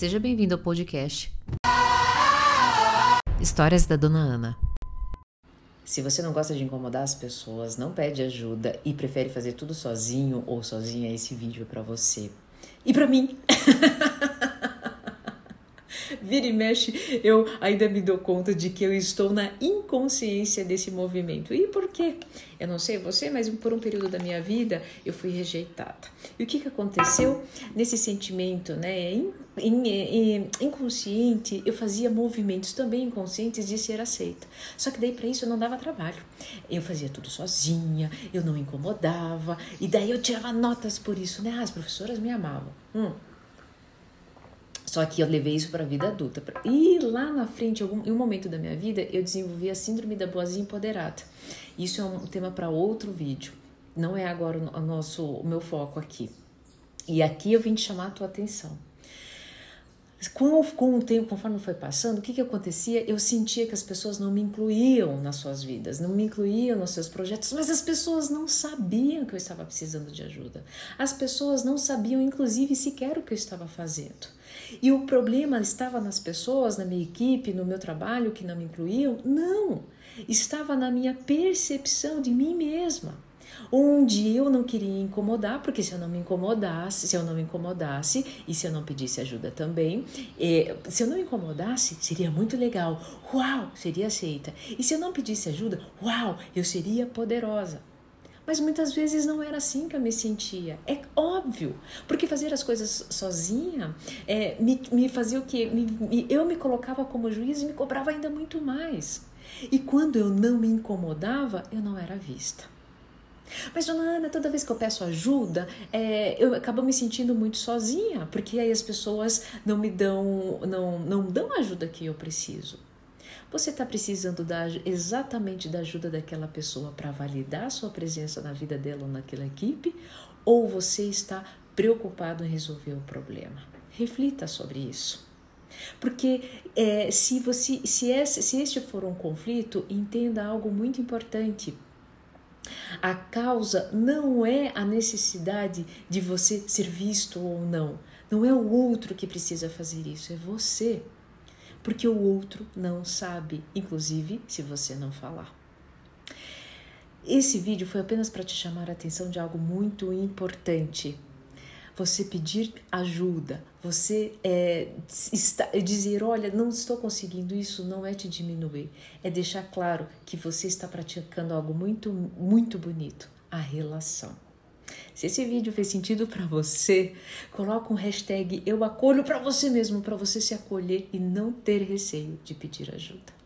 Seja bem-vindo ao podcast Histórias da Dona Ana. Se você não gosta de incomodar as pessoas, não pede ajuda e prefere fazer tudo sozinho ou sozinha, esse vídeo é para você. E para mim. Vira e mexe, eu ainda me dou conta de que eu estou na inconsciência desse movimento. E por quê? Eu não sei você, mas por um período da minha vida eu fui rejeitada. E o que, que aconteceu? Nesse sentimento né, inconsciente, eu fazia movimentos também inconscientes de ser aceita. Só que daí para isso eu não dava trabalho. Eu fazia tudo sozinha, eu não incomodava, e daí eu tirava notas por isso, né? Ah, as professoras me amavam. Hum. Só que eu levei isso para a vida adulta. E lá na frente, em um momento da minha vida, eu desenvolvi a síndrome da boazinha empoderada. Isso é um tema para outro vídeo. Não é agora o nosso o meu foco aqui. E aqui eu vim te chamar a tua atenção. Com, com o tempo, conforme foi passando, o que, que acontecia? Eu sentia que as pessoas não me incluíam nas suas vidas, não me incluíam nos seus projetos, mas as pessoas não sabiam que eu estava precisando de ajuda. As pessoas não sabiam, inclusive, sequer o que eu estava fazendo. E o problema estava nas pessoas, na minha equipe, no meu trabalho que não me incluíam? Não! Estava na minha percepção de mim mesma. Onde eu não queria incomodar, porque se eu não me incomodasse, se eu não me incomodasse e se eu não pedisse ajuda também, eh, se eu não me incomodasse, seria muito legal. Uau, seria aceita. E se eu não pedisse ajuda, uau, eu seria poderosa. Mas muitas vezes não era assim que eu me sentia. É óbvio, porque fazer as coisas sozinha é, me, me fazia o quê? Me, me, eu me colocava como juiz e me cobrava ainda muito mais. E quando eu não me incomodava, eu não era vista. Mas, dona Ana, toda vez que eu peço ajuda, é, eu acabo me sentindo muito sozinha, porque aí as pessoas não me dão, não, não dão a ajuda que eu preciso. Você está precisando da, exatamente da ajuda daquela pessoa para validar a sua presença na vida dela ou naquela equipe? Ou você está preocupado em resolver o problema? Reflita sobre isso. Porque é, se, você, se, esse, se este for um conflito, entenda algo muito importante. A causa não é a necessidade de você ser visto ou não. Não é o outro que precisa fazer isso, é você porque o outro não sabe, inclusive se você não falar. Esse vídeo foi apenas para te chamar a atenção de algo muito importante. Você pedir ajuda, você é, está, dizer: Olha, não estou conseguindo isso, não é te diminuir, é deixar claro que você está praticando algo muito, muito bonito a relação. Se esse vídeo fez sentido para você, coloca um hashtag eu acolho para você mesmo, para você se acolher e não ter receio de pedir ajuda.